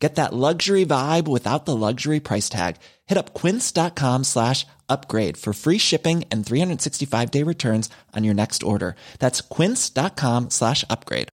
Get that luxury vibe without the luxury price tag. Hit up quince.com slash upgrade for free shipping and 365 day returns on your next order. That's quince.com slash upgrade.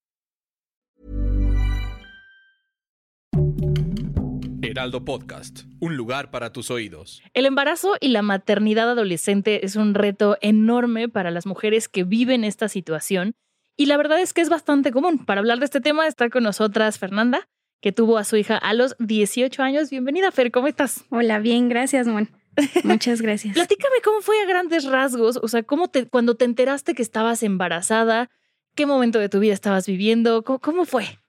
Heraldo Podcast, un lugar para tus oídos. El embarazo y la maternidad adolescente es un reto enorme para las mujeres que viven esta situación. Y la verdad es que es bastante común. Para hablar de este tema está con nosotras Fernanda, que tuvo a su hija a los 18 años. Bienvenida, Fer, ¿cómo estás? Hola, bien, gracias, Juan. Muchas gracias. Platícame cómo fue a grandes rasgos, o sea, cómo te, cuando te enteraste que estabas embarazada, qué momento de tu vida estabas viviendo, cómo, cómo fue.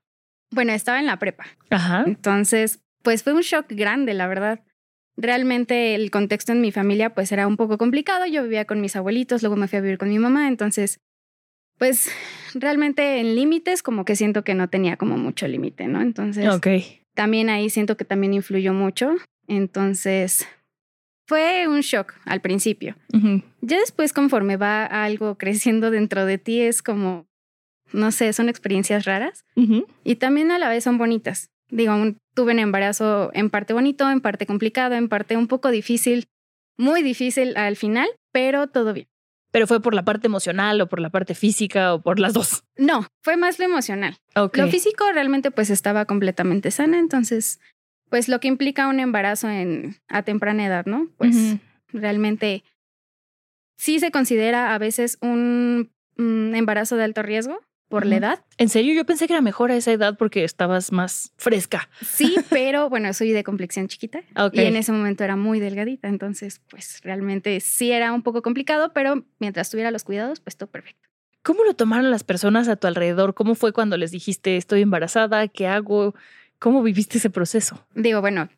Bueno, estaba en la prepa. Ajá. Entonces, pues fue un shock grande, la verdad. Realmente el contexto en mi familia pues era un poco complicado. Yo vivía con mis abuelitos, luego me fui a vivir con mi mamá, entonces pues realmente en límites como que siento que no tenía como mucho límite, ¿no? Entonces, también ahí siento que también influyó mucho. Entonces, fue un shock al principio. Ya después, conforme va algo creciendo dentro de ti, es como, no sé, son experiencias raras y también a la vez son bonitas. Digo, un- tuve un embarazo en parte bonito, en parte complicado, en parte un poco difícil, muy difícil al final, pero todo bien. Pero fue por la parte emocional o por la parte física o por las dos. No, fue más lo emocional. Lo físico realmente pues estaba completamente sana, entonces, pues lo que implica un embarazo en, a temprana edad, ¿no? Pues realmente sí se considera a veces un embarazo de alto riesgo por la edad. En serio, yo pensé que era mejor a esa edad porque estabas más fresca. Sí, pero bueno, soy de complexión chiquita y en ese momento era muy delgadita, entonces pues realmente sí era un poco complicado, pero mientras tuviera los cuidados, pues todo perfecto. ¿Cómo lo tomaron las personas a tu alrededor? ¿Cómo fue cuando les dijiste estoy embarazada? ¿Qué hago? ¿Cómo viviste ese proceso? Digo, bueno,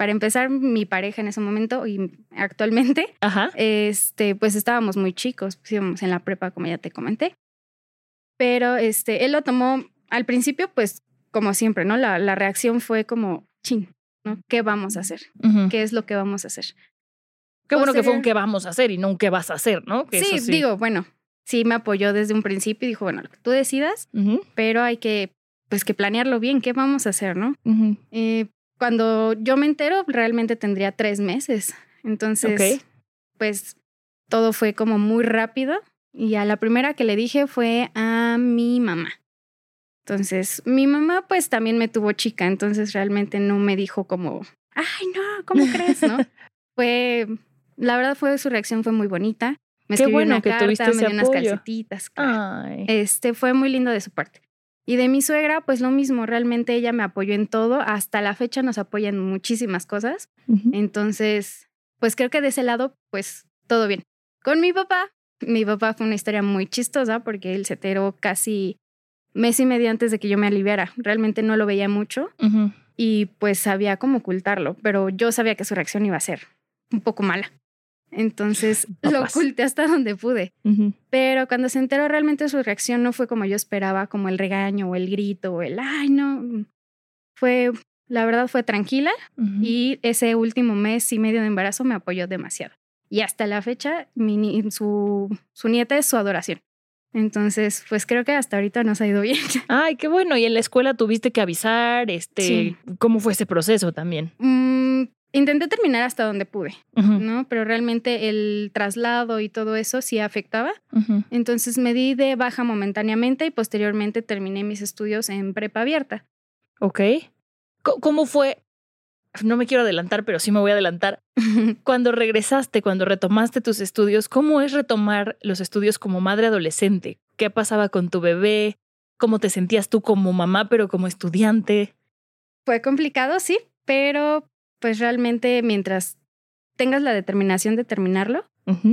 para empezar, mi pareja en ese momento y actualmente, Ajá. este, pues estábamos muy chicos, pues, íbamos en la prepa, como ya te comenté. Pero este, él lo tomó al principio, pues como siempre, ¿no? La, la reacción fue como, chin, ¿no? ¿Qué vamos a hacer? ¿Qué es lo que vamos a hacer? Qué bueno que fue un qué vamos a hacer y no un qué vas a hacer, ¿no? Que Sí, digo, bueno, sí me apoyó desde un principio y dijo, bueno, lo que tú decidas, pero hay que, pues que planearlo bien, ¿qué vamos a hacer, no? Eh, cuando yo me entero, realmente tendría tres meses. Entonces, pues todo fue como muy rápido. Y a la primera que le dije fue a mi mamá. Entonces, mi mamá pues también me tuvo chica, entonces realmente no me dijo como, ay, no, ¿cómo crees? ¿No? fue, la verdad fue, su reacción fue muy bonita. Me Qué escribió bueno una que carta, tuviste me dio unas calcetitas. claro. Ay. Este fue muy lindo de su parte. Y de mi suegra, pues lo mismo, realmente ella me apoyó en todo. Hasta la fecha nos apoya en muchísimas cosas. Entonces, pues creo que de ese lado, pues todo bien. Con mi papá, mi papá fue una historia muy chistosa porque él se enteró casi mes y medio antes de que yo me aliviara. Realmente no lo veía mucho y pues sabía cómo ocultarlo, pero yo sabía que su reacción iba a ser un poco mala. Entonces lo oculté hasta donde pude. Pero cuando se enteró realmente su reacción no fue como yo esperaba, como el regaño o el grito o el, ay, no. Fue, la verdad fue tranquila y ese último mes y medio de embarazo me apoyó demasiado. Y hasta la fecha, mi, su, su nieta es su adoración. Entonces, pues creo que hasta ahorita nos ha ido bien. Ay, qué bueno. Y en la escuela tuviste que avisar, este, Sí. ¿cómo fue ese proceso también? Mm, intenté terminar hasta donde pude. ¿no? Pero realmente el traslado y todo eso sí afectaba. Entonces me di de baja momentáneamente y posteriormente terminé mis estudios en prepa abierta. Ok. ¿Cómo fue? No me quiero adelantar, pero sí me voy a adelantar. Cuando regresaste, cuando retomaste tus estudios, ¿cómo es retomar los estudios como madre adolescente? ¿Qué pasaba con tu bebé? ¿Cómo te sentías tú como mamá, pero como estudiante? Fue complicado, sí, pero pues realmente mientras tengas la determinación de terminarlo,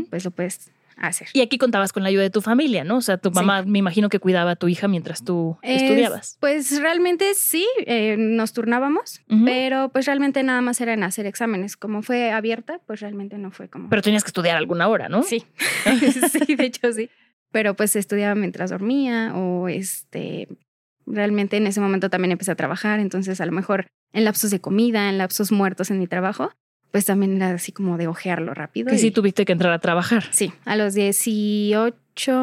pues lo puedes hacer. Y aquí contabas con la ayuda de tu familia, ¿no? O sea, tu Sí. mamá me imagino que cuidaba a tu hija mientras tú Es- estudiabas. Pues realmente sí, eh, nos turnábamos, pero pues realmente nada más era en hacer exámenes. Como fue abierta, pues realmente no fue como... Pero tenías que estudiar alguna hora, ¿no? Sí, sí, de hecho sí. pero pues estudiaba mientras dormía o este, realmente en ese momento también empecé a trabajar, entonces a lo mejor en lapsos de comida, en lapsos muertos en mi trabajo, pues también era así como de ojearlo rápido. Que y- sí tuviste que entrar a trabajar. Sí, a los 18,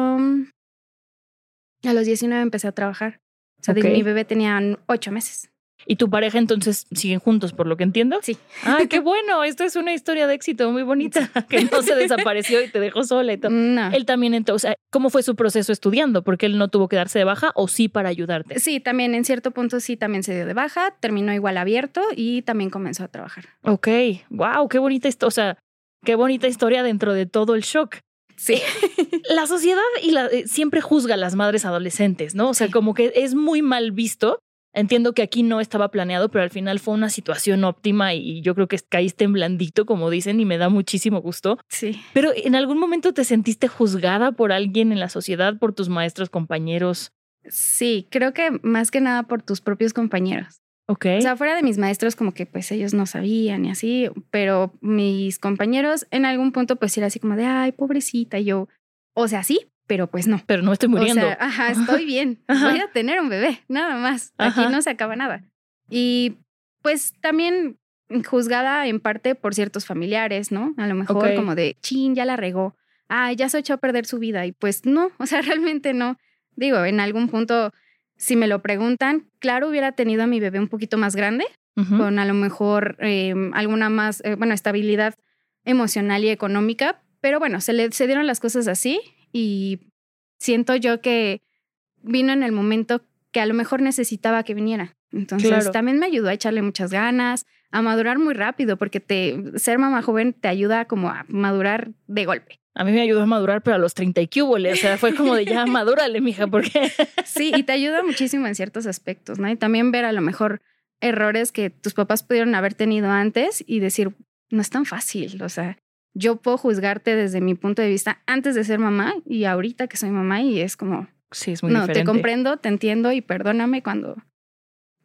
a los 19 empecé a trabajar. O sea, de- Ok. mi bebé tenía ocho meses. ¿Y tu pareja entonces siguen juntos, por lo que entiendo? Sí. ¡Ay, qué bueno! Esto es una historia de éxito muy bonita, que no se desapareció y te dejó sola y todo. No. Él también, entonces, ¿cómo fue su proceso estudiando? Porque él no tuvo que darse de baja o sí para ayudarte. Sí, también en cierto punto sí también se dio de baja, terminó igual abierto y también comenzó a trabajar. Ok, wow, qué bonita historia. O sea, qué bonita historia dentro de todo el shock. Sí. La sociedad y la, eh, siempre juzga a las madres adolescentes, ¿no? O sea, Sí. como que es muy mal visto. Entiendo que aquí no estaba planeado, pero al final fue una situación óptima y yo creo que caíste en blandito, como dicen, y me da muchísimo gusto. Sí. Pero ¿en algún momento te sentiste juzgada por alguien en la sociedad, por tus maestros, compañeros? Sí, creo que más que nada por tus propios compañeros. Ok. O sea, fuera de mis maestros, como que pues ellos no sabían y así, pero mis compañeros en algún punto pues era así como de, ay, pobrecita, y yo, o sea, sí, pero pues no. pero no estoy muriendo. O sea, ajá, estoy bien. Ajá. Voy a tener un bebé, nada más. Ajá. Aquí no se acaba nada. Y pues también juzgada en parte por ciertos familiares, ¿no? A lo mejor como de, chin, ya la regó. Ah, ya se echó a perder su vida. Y pues no, o sea, realmente no. Digo, en algún punto, si me lo preguntan, claro, hubiera tenido a mi bebé un poquito más grande, con a lo mejor eh, alguna más, eh, bueno, estabilidad emocional y económica, pero bueno, se le se dieron las cosas así y siento yo que vino en el momento que a lo mejor necesitaba que viniera. Entonces Claro. también me ayudó a echarle muchas ganas, a madurar muy rápido, porque te, ser mamá joven te ayuda como a madurar de golpe. A mí me ayudó a madurar, pero a los 30 y cúbole. O sea, fue como de ya madúrale, mija, porque Sí, y te ayuda muchísimo en ciertos aspectos, ¿no? Y también ver a lo mejor errores que tus papás pudieron haber tenido antes y decir, no es tan fácil, o sea, yo puedo juzgarte desde mi punto de vista antes de ser mamá y ahorita que soy mamá y es como, sí, es muy no, diferente. te comprendo, te entiendo y perdóname cuando,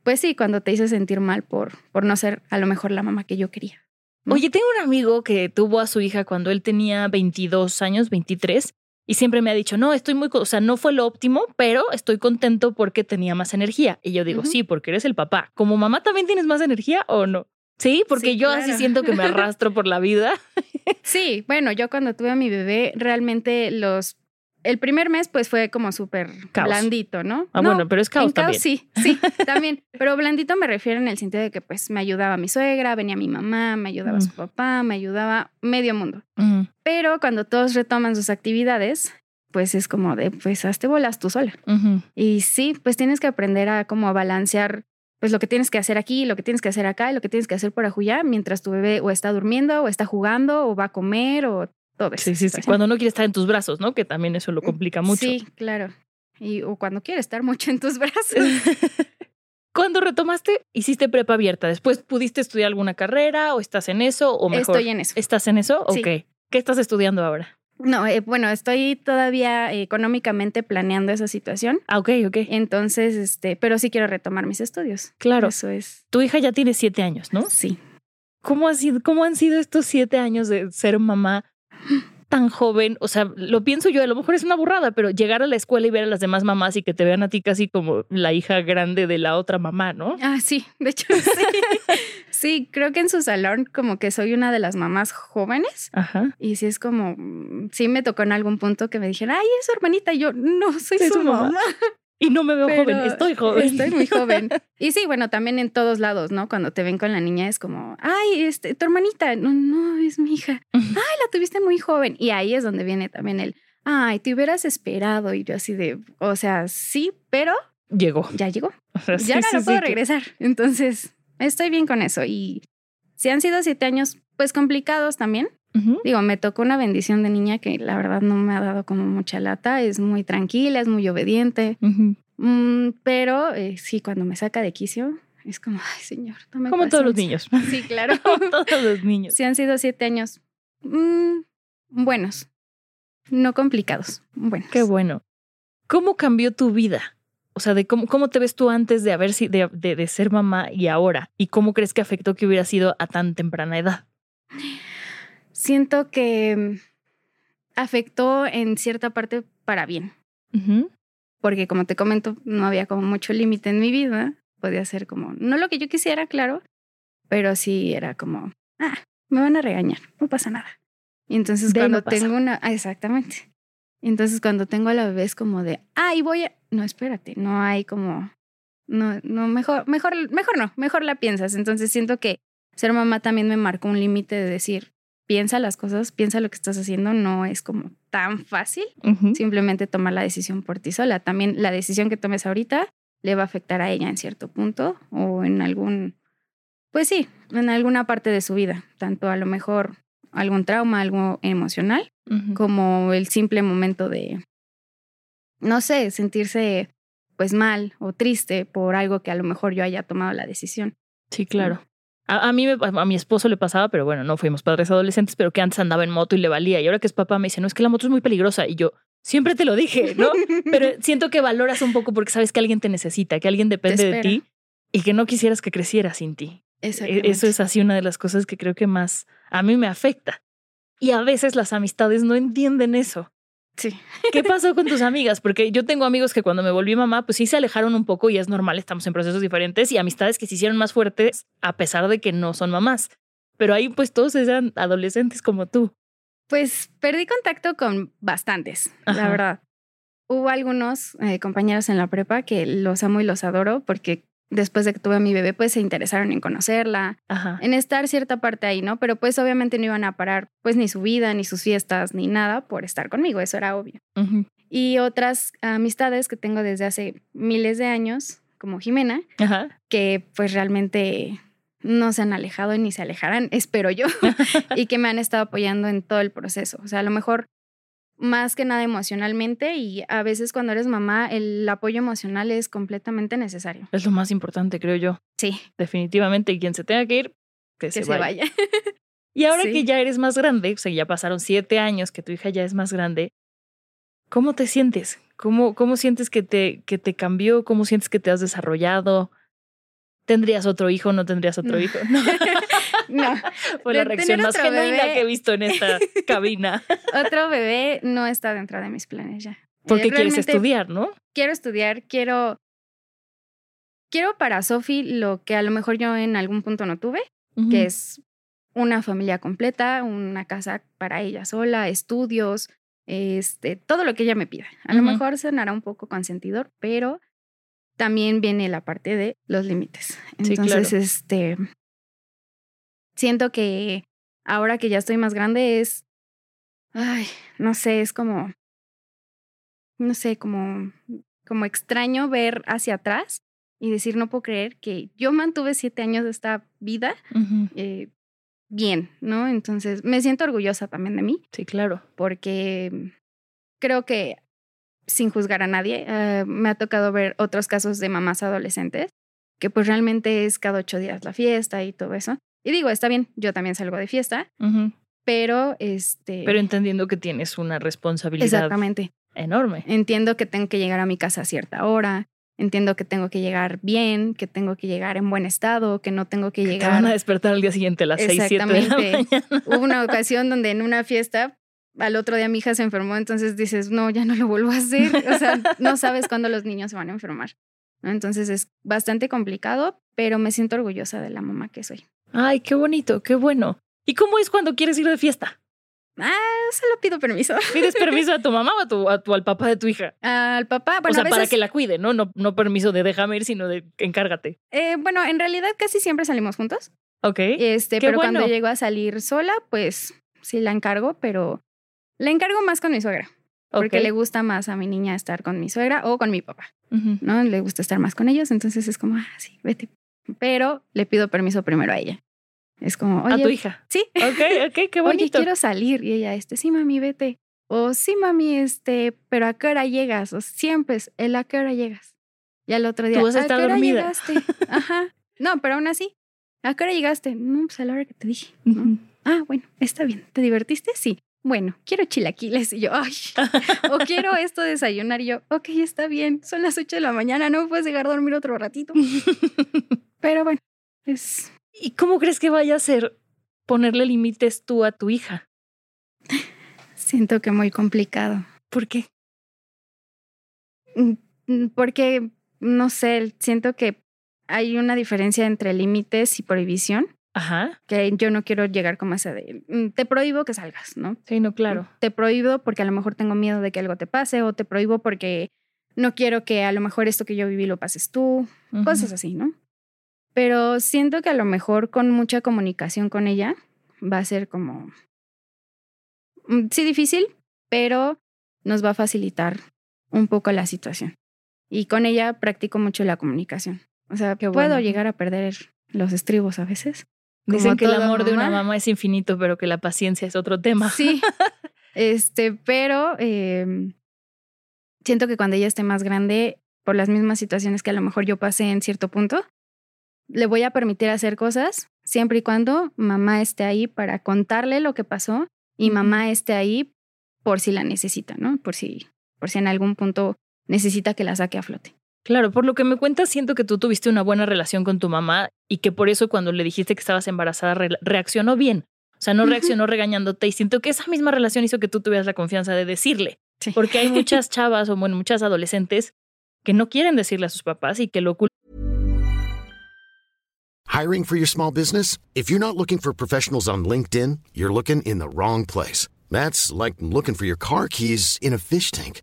pues sí, cuando te hice sentir mal por, por no ser a lo mejor la mamá que yo quería. ¿no? Oye, tengo un amigo que tuvo a su hija cuando él tenía 22 años, 23, y siempre me ha dicho, no, estoy muy, o sea, no fue lo óptimo, pero estoy contento porque tenía más energía. Y yo digo, sí, porque eres el papá. ¿Como mamá también tienes más energía o no? Sí, porque Sí, yo así siento que me arrastro por la vida. Sí, bueno, yo cuando tuve a mi bebé, realmente los... El primer mes pues fue como súper Caos. blandito, ¿no? Ah, No, bueno, pero es caos en también. sí, sí, también. Pero blandito me refiero en el sentido de que pues me ayudaba mi suegra, venía mi mamá, me ayudaba Mm. su papá, me ayudaba medio mundo. Mm, Pero cuando todos retoman sus actividades, pues es como de, pues hazte bolas tú sola. Y sí, pues tienes que aprender a como a balancear pues lo que tienes que hacer aquí, lo que tienes que hacer acá y lo que tienes que hacer por ajuya mientras tu bebé o está durmiendo o está jugando o va a comer o todo eso. Sí, sí, sí. Cuando no quiere estar en tus brazos, ¿no? Que también eso lo complica mucho. Sí, claro. Y, o cuando quiere estar mucho en tus brazos. Cuando retomaste, hiciste prepa abierta. Después pudiste estudiar alguna carrera o estás en eso o mejor. Estoy en eso. ¿Estás en eso? Sí. Ok. ¿Qué estás estudiando ahora? No, eh, bueno, estoy todavía eh, económicamente planeando esa situación. Ah, ok, ok. Entonces, este, pero sí quiero retomar mis estudios. Claro. Eso es. Tu hija ya tiene siete años, ¿no? Sí. ¿Cómo, ha sido, ¿Cómo han sido estos siete años de ser mamá tan joven? O sea, lo pienso yo, a lo mejor es una burrada, pero llegar a la escuela y ver a las demás mamás y que te vean a ti casi como la hija grande de la otra mamá, ¿no? Ah, sí, de hecho sí. Sí, creo que en su salón como que soy una de las mamás jóvenes Ajá. y sí es como, mm, sí me tocó en algún punto que me dijeron, ay, es su hermanita. Y yo, no, soy su, su mamá. mamá. Y no me veo Pero joven, estoy joven. Estoy muy joven. Y sí, bueno, también en todos lados, ¿no? Cuando te ven con la niña es como, ay, este, tu hermanita. No, no, es mi hija. Ay, la tuviste muy joven. Y ahí es donde viene también el, ay, te hubieras esperado. Y yo así de, o sea, sí, pero Llegó. ya llegó. O sea, sí, Ya no sí, lo puedo regresar. Entonces, estoy bien con eso. Y si han sido siete años, pues complicados también. Digo, me tocó una bendición de niña que la verdad no me ha dado como mucha lata. Es muy tranquila, es muy obediente. Mm, pero eh, sí, cuando me saca de quicio, es como, ay, señor, tome Como todos los paciencia". niños. Sí, claro. Como todos los niños. sí, han sido siete años mm, buenos, no complicados, buenos. Qué bueno. ¿Cómo cambió tu vida? O sea, de cómo, cómo te ves tú antes de haber si- de, de, de ser mamá y ahora. ¿Y cómo crees que afectó que hubiera sido a tan temprana edad? Siento que mm, afectó en cierta parte para bien. Porque como te comento, no había como mucho límite en mi vida. Podía ser como, no lo que yo quisiera, claro, pero sí era como, ah, me van a regañar, no pasa nada. Y entonces De ahí no cuando tengo una, ah, exactamente. Entonces cuando tengo a la bebé es como de, ay, voy a, no, espérate, no hay como, no, no, mejor, mejor, mejor no, mejor la piensas. Entonces siento que ser mamá también me marcó un límite de decir, piensa las cosas, piensa lo que estás haciendo, no es como tan fácil simplemente tomar la decisión por ti sola. También la decisión que tomes ahorita le va a afectar a ella en cierto punto o en algún, pues sí, en alguna parte de su vida, tanto a lo mejor algún trauma, algo emocional, Como el simple momento de, no sé, sentirse pues mal o triste por algo que a lo mejor yo haya tomado la decisión. Sí, claro. A, a mí, me- a mi esposo le pasaba, pero bueno, no fuimos padres adolescentes, pero que antes andaba en moto y le valía. Y ahora que es papá me dice, no, es que la moto es muy peligrosa. Y yo, siempre te lo dije, ¿no? Pero siento que valoras un poco porque sabes que alguien te necesita, que alguien depende de ti y que no quisieras que creciera sin ti. E-. Eso es así una de las cosas que creo que más a mí me afecta. Y a veces las amistades no entienden eso. Sí. ¿Qué pasó con tus amigas? Porque yo tengo amigos que cuando me volví mamá, pues sí se alejaron un poco y es normal, estamos en procesos diferentes y amistades que se hicieron más fuertes a pesar de que no son mamás. Pero ahí pues todos eran adolescentes como tú. Pues perdí contacto con bastantes, Ajá. la verdad. Hubo algunos eh, compañeros en la prepa que los amo y los adoro porque después de que tuve a mi bebé, pues se interesaron en conocerla, Ajá. en estar cierta parte ahí, ¿no? Pero pues obviamente no iban a parar pues ni su vida, ni sus fiestas, ni nada por estar conmigo, eso era obvio. Y otras amistades que tengo desde hace miles de años, como Jimena, Ajá. que pues realmente no se han alejado ni se alejarán, espero yo, y que me han estado apoyando en todo el proceso. O sea, a lo mejor más que nada emocionalmente y a veces cuando eres mamá el apoyo emocional es completamente necesario. Es lo más importante, creo yo. Sí, Definitivamente. Quien se tenga que ir, que, que se, se, vaya. vaya. Y ahora Sí. que ya eres más grande, o sea, ya pasaron siete años que tu hija ya es más grande, ¿cómo te sientes? ¿Cómo, cómo sientes que te, que te cambió? ¿Cómo sientes que te has desarrollado? ¿Tendrías otro hijo o no tendrías otro No. hijo? No. No, Fue la reacción más genuina bebé. que he visto en esta cabina. otro bebé no está dentro de mis planes ya. Porque Eh, quieres estudiar, ¿no? Quiero estudiar, quiero quiero para Sofi lo que a lo mejor yo en algún punto no tuve, que es una familia completa, una casa para ella sola, estudios, este, todo lo que ella me pida. A lo mejor sonará un poco consentidor, pero también viene la parte de los límites. Sí, Entonces, claro. este, siento que ahora que ya estoy más grande es, ay, no sé, es como, no sé, como, como extraño ver hacia atrás y decir, no puedo creer que yo mantuve siete años de esta vida eh, bien, ¿no? Entonces, me siento orgullosa también de mí Sí, claro. porque creo que, sin juzgar a nadie, eh, me ha tocado ver otros casos de mamás adolescentes que pues realmente es cada ocho días la fiesta y todo eso. Y digo, está bien, yo también salgo de fiesta, Ujú. pero este... Pero entendiendo que tienes una responsabilidad exactamente. enorme. Entiendo que tengo que llegar a mi casa a cierta hora, entiendo que tengo que llegar bien, que tengo que llegar en buen estado, que no tengo que Que te llegar... van a despertar al día siguiente a las seis, siete de la Exactamente. mañana. Hubo una ocasión donde en una fiesta al otro día mi hija se enfermó, entonces dices, no, ya no lo vuelvo a hacer. O sea, no sabes cuándo los niños se van a enfermar. ¿no? Entonces es bastante complicado, pero me siento orgullosa de la mamá que soy. Ay, qué bonito, qué bueno. ¿Y cómo es cuando quieres ir de fiesta? Ah, solo pido permiso. ¿Pides permiso a tu mamá o a tu, a tu- al papá de tu hija? Al papá, bueno, o sea, a veces, para que la cuide, ¿no? ¿no? No permiso de déjame ir, sino de encárgate. eh, bueno, en realidad casi siempre salimos juntos. Ok. Este, Qué pero cuando llego a salir sola, pues sí la encargo, pero la encargo más con mi suegra, porque ok. le gusta más a mi niña estar con mi suegra o con mi papá. ¿no? Le gusta estar más con ellos, entonces es como, ah, sí, vete. Pero le pido permiso primero a ella. Es como, oye, a tu hija. sí, Ok, ok, qué oye, bonito. quiero salir. Y ella, este, sí, mami, vete. O sí, mami, este, pero ¿a qué hora llegas? O siempre es, ¿el a qué hora llegas? Y al otro día, Tú vas a ¿a estar qué hora dormida. llegaste? Ajá. No, pero aún así, ¿a qué hora llegaste? No, pues a la hora que te dije. Ah, bueno, está bien. ¿Te divertiste? Sí. Bueno, quiero chilaquiles. Y yo, ay, o quiero esto de desayunar. Y yo, ok, está bien. Son las 8 de la mañana, no puedes dejar dormir otro ratito. Pero bueno, es. ¿Y cómo crees que vaya a ser ponerle límites tú a tu hija? Siento que muy complicado. ¿Por qué? Mm, mm, Porque, no sé, siento que hay una diferencia entre límites y prohibición, Ajá. que yo no quiero llegar como esa de, mm, te prohíbo que salgas, ¿no? Sí, no, claro. Te prohíbo porque a lo mejor tengo miedo de que algo te pase o te prohíbo porque no quiero que a lo mejor esto que yo viví lo pases tú, cosas así, ¿no? Pero siento que a lo mejor con mucha comunicación con ella va a ser como, mm, sí difícil, pero nos va a facilitar un poco la situación. Y con ella practico mucho la comunicación. O sea, Qué puedo bueno. llegar a perder los estribos a veces. Dicen que el amor de una mamá. es infinito, pero que la paciencia es otro tema. Sí. este, pero eh, siento que cuando ella esté más grande, por las mismas situaciones que a lo mejor yo pasé en cierto punto, le voy a permitir hacer cosas siempre y cuando mamá esté ahí para contarle lo que pasó y mamá esté ahí por si la necesita, ¿no? Por si, por si en algún punto necesita que la saque a flote. Claro, por lo que me cuentas, siento que tú tuviste una buena relación con tu mamá y que por eso cuando le dijiste que estabas embarazada re- reaccionó bien. O sea, no reaccionó regañándote y siento que esa misma relación hizo que tú tuvieras la confianza de decirle. Sí. Porque hay muchas chavas o bueno, muchas adolescentes que no quieren decirle a sus papás y que lo ocultan. Hiring for your small business? If you're not looking for professionals on LinkedIn, you're looking in the wrong place. That's like looking for your car keys in a fish tank.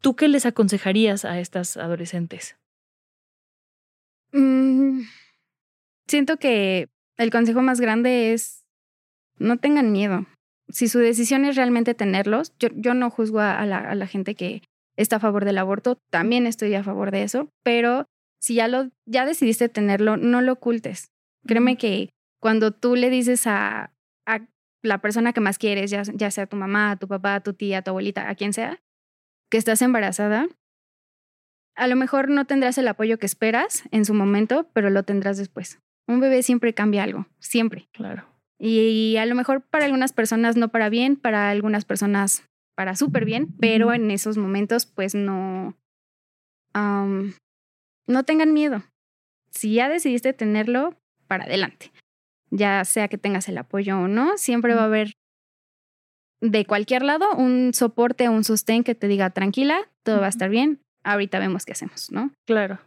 ¿Tú qué les aconsejarías a estas adolescentes? Mm, siento que el consejo más grande es no tengan miedo. Si su decisión es realmente tenerlos, yo, yo no juzgo a, la, a la gente que está a favor del aborto, también estoy a favor de eso, pero si ya lo ya decidiste tenerlo, no lo ocultes. Créeme que cuando tú le dices a, a la persona que más quieres, ya, ya sea tu mamá, tu papá, tu tía, tu abuelita, a quien sea, que estás embarazada, a lo mejor no tendrás el apoyo que esperas en su momento, pero lo tendrás después. Un bebé siempre cambia algo, siempre. Claro. Y a lo mejor para algunas personas no para bien, para algunas personas para súper bien, pero en esos momentos pues no, no tengan miedo. Si ya decidiste tenerlo, para adelante. Ya sea que tengas el apoyo o no, siempre va a haber de cualquier lado un soporte, un sostén que te diga tranquila, todo va a estar bien, ahorita vemos qué hacemos, ¿no? Claro.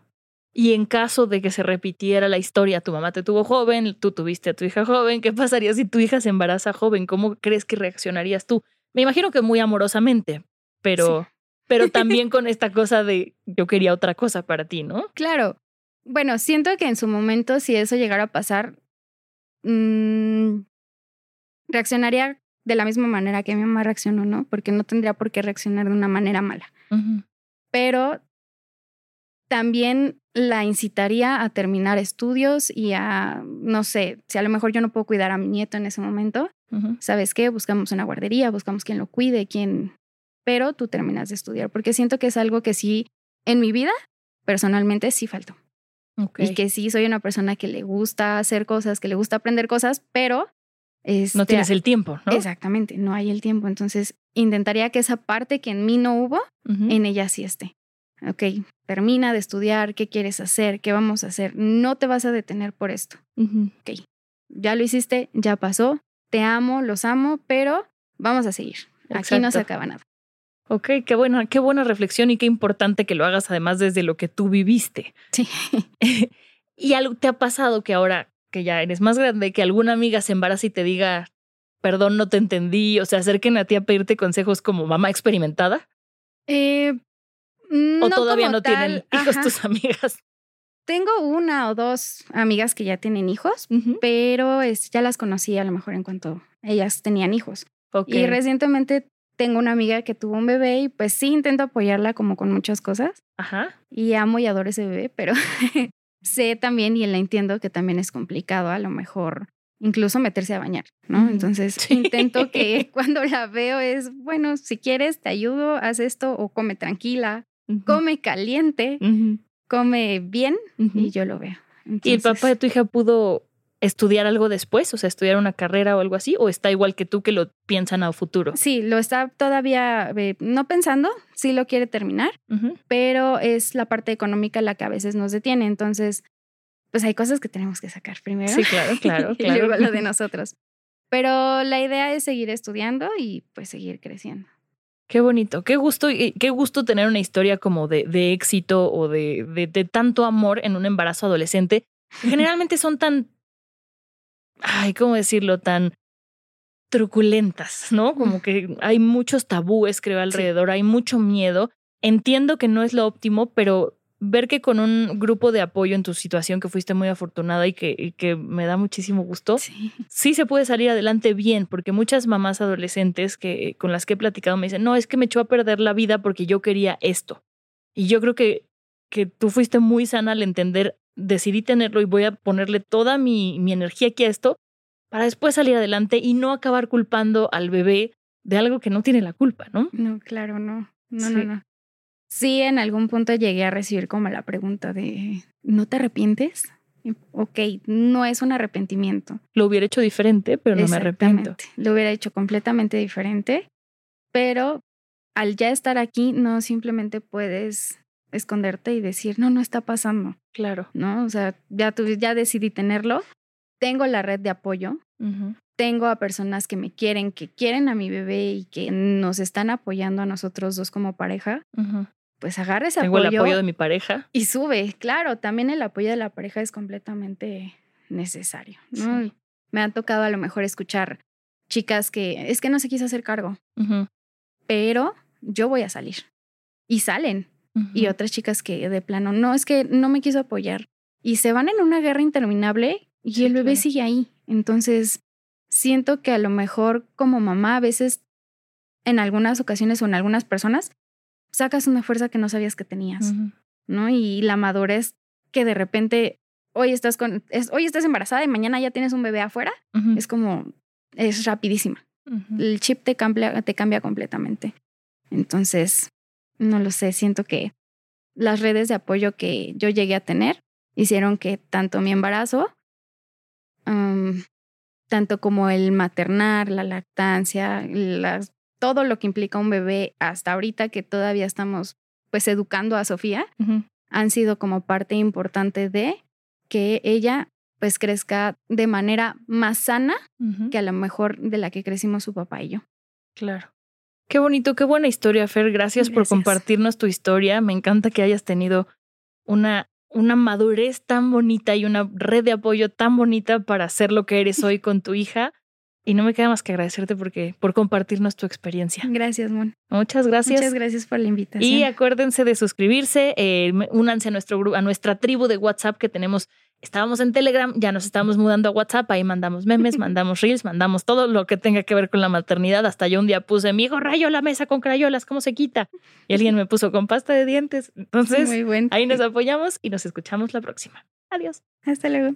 Y en caso de que se repitiera la historia, tu mamá te tuvo joven, tú tuviste a tu hija joven, ¿qué pasaría si tu hija se embaraza joven? ¿Cómo crees que reaccionarías tú? Me imagino que muy amorosamente, pero, pero también con esta cosa de yo quería otra cosa para ti, ¿no? Claro. Bueno, siento que en su momento, si eso llegara a pasar, mm, reaccionaría de la misma manera que mi mamá reaccionó, ¿no? Porque no tendría por qué reaccionar de una manera mala. Pero también la incitaría a terminar estudios y a, no sé, si a lo mejor yo no puedo cuidar a mi nieto en ese momento. ¿sabes qué? Buscamos una guardería, buscamos quien lo cuide, quien... Pero tú terminas de estudiar, porque siento que es algo que sí, en mi vida, personalmente, sí faltó. Y que sí soy una persona que le gusta hacer cosas, que le gusta aprender cosas, pero... no este, tienes el tiempo, ¿no? Exactamente, no hay el tiempo. Entonces, intentaría que esa parte que en mí no hubo, en ella sí esté. Ok, termina de estudiar, qué quieres hacer, qué vamos a hacer. No te vas a detener por esto. Ujú. Ya lo hiciste, ya pasó. Te amo, los amo, pero vamos a seguir. Aquí no se acaba nada. Ok, qué buena, qué buena reflexión y qué importante que lo hagas además desde lo que tú viviste. Sí. ¿Y algo te ha pasado que ahora que ya eres más grande, que alguna amiga se embaraza y te diga, perdón, no te entendí, o se acerquen a ti a pedirte consejos como mamá experimentada? Eh, ¿O todavía como no tienen hijos ajá. tus amigas? tengo una o dos amigas que ya tienen hijos, pero es, ya las conocí a lo mejor en cuanto ellas tenían hijos. Y recientemente tengo una amiga que tuvo un bebé y pues sí intento apoyarla como con muchas cosas. Ajá. Y amo y adoro ese bebé, pero sé también y la entiendo que también es complicado a lo mejor incluso meterse a bañar, ¿no? Entonces Sí. intento que cuando la veo es, bueno, si quieres te ayudo, haz esto o come tranquila, come caliente, come bien y yo lo veo. ¿Y el papá de tu hija pudo estudiar algo después? O sea, estudiar una carrera o algo así, o está igual que tú que lo piensan a futuro. Sí, lo está todavía eh, no pensando, sí lo quiere terminar, pero es la parte económica la que a veces nos detiene. Entonces, pues hay cosas que tenemos que sacar primero. Sí, claro, claro, y claro. luego lo de nosotros. Pero la idea es seguir estudiando y pues seguir creciendo. Qué bonito, qué gusto, qué gusto tener una historia como de, de éxito o de, de, de tanto amor en un embarazo adolescente. Generalmente son tan, ay, ¿cómo decirlo? Tan truculentas, ¿no? Como que hay muchos tabúes, creo, alrededor, hay mucho miedo. Entiendo que no es lo óptimo, pero ver que con un grupo de apoyo en tu situación, que fuiste muy afortunada y que, y que me da muchísimo gusto, Sí. sí se puede salir adelante bien, porque muchas mamás adolescentes que con las que he platicado me dicen, no, es que me echó a perder la vida porque yo quería esto. Y yo creo que, que tú fuiste muy sana al entender, decidí tenerlo y voy a ponerle toda mi, mi energía aquí a esto para después salir adelante y no acabar culpando al bebé de algo que no tiene la culpa, ¿no? No, claro, no. No, Sí. no, no. Sí, en algún punto llegué a recibir como la pregunta de, ¿no te arrepientes? Ok, no es un arrepentimiento. Lo hubiera hecho diferente, pero no me arrepiento. Lo hubiera hecho completamente diferente, pero al ya estar aquí, no simplemente puedes esconderte y decir, no, no está pasando, Claro. ¿no? O sea, ya, tuve- ya decidí tenerlo, tengo la red de apoyo, tengo a personas que me quieren, que quieren a mi bebé y que nos están apoyando a nosotros dos como pareja, pues agarra ese Tengo apoyo, el apoyo de mi pareja. y sube. Claro, también el apoyo de la pareja es completamente necesario. ¿no? Sí. Me ha tocado a lo mejor escuchar chicas que es que no se quiso hacer cargo, pero yo voy a salir. Y salen. Y otras chicas que de plano, no, es que no me quiso apoyar. Y se van en una guerra interminable y Sí, el bebé claro. sigue ahí. Entonces, siento que a lo mejor como mamá, a veces, en algunas ocasiones o en algunas personas, sacas una fuerza que no sabías que tenías. ¿no? Y la madurez que de repente hoy estás con, es- hoy estás embarazada y mañana ya tienes un bebé afuera, es como, es rapidísima. El chip te cambia, te cambia completamente. Entonces, no lo sé, siento que las redes de apoyo que yo llegué a tener hicieron que tanto mi embarazo, tanto como el maternar, la lactancia, las, todo lo que implica un bebé hasta ahorita que todavía estamos pues educando a Sofía, han sido como parte importante de que ella pues crezca de manera más sana que a lo mejor de la que crecimos su papá y yo. Claro. Qué bonito, qué buena historia, Fer. Gracias, por compartirnos tu historia. Me encanta que hayas tenido una, una madurez tan bonita y una red de apoyo tan bonita para ser lo que eres hoy con tu hija. Y no me queda más que agradecerte porque, por compartirnos tu experiencia. Gracias, Mon. Muchas gracias. Muchas gracias por la invitación. Y acuérdense de suscribirse, eh, únanse a nuestro grupo, a nuestra tribu de WhatsApp que tenemos. Estábamos en Telegram, ya nos estamos mudando a WhatsApp, ahí mandamos memes, mandamos reels, mandamos todo lo que tenga que ver con la maternidad. Hasta yo un día puse, mi hijo rayó la mesa con crayolas, ¿cómo se quita? Y alguien me puso con pasta de dientes. Entonces, Muy ahí nos apoyamos y nos escuchamos la próxima. Adiós. Hasta luego.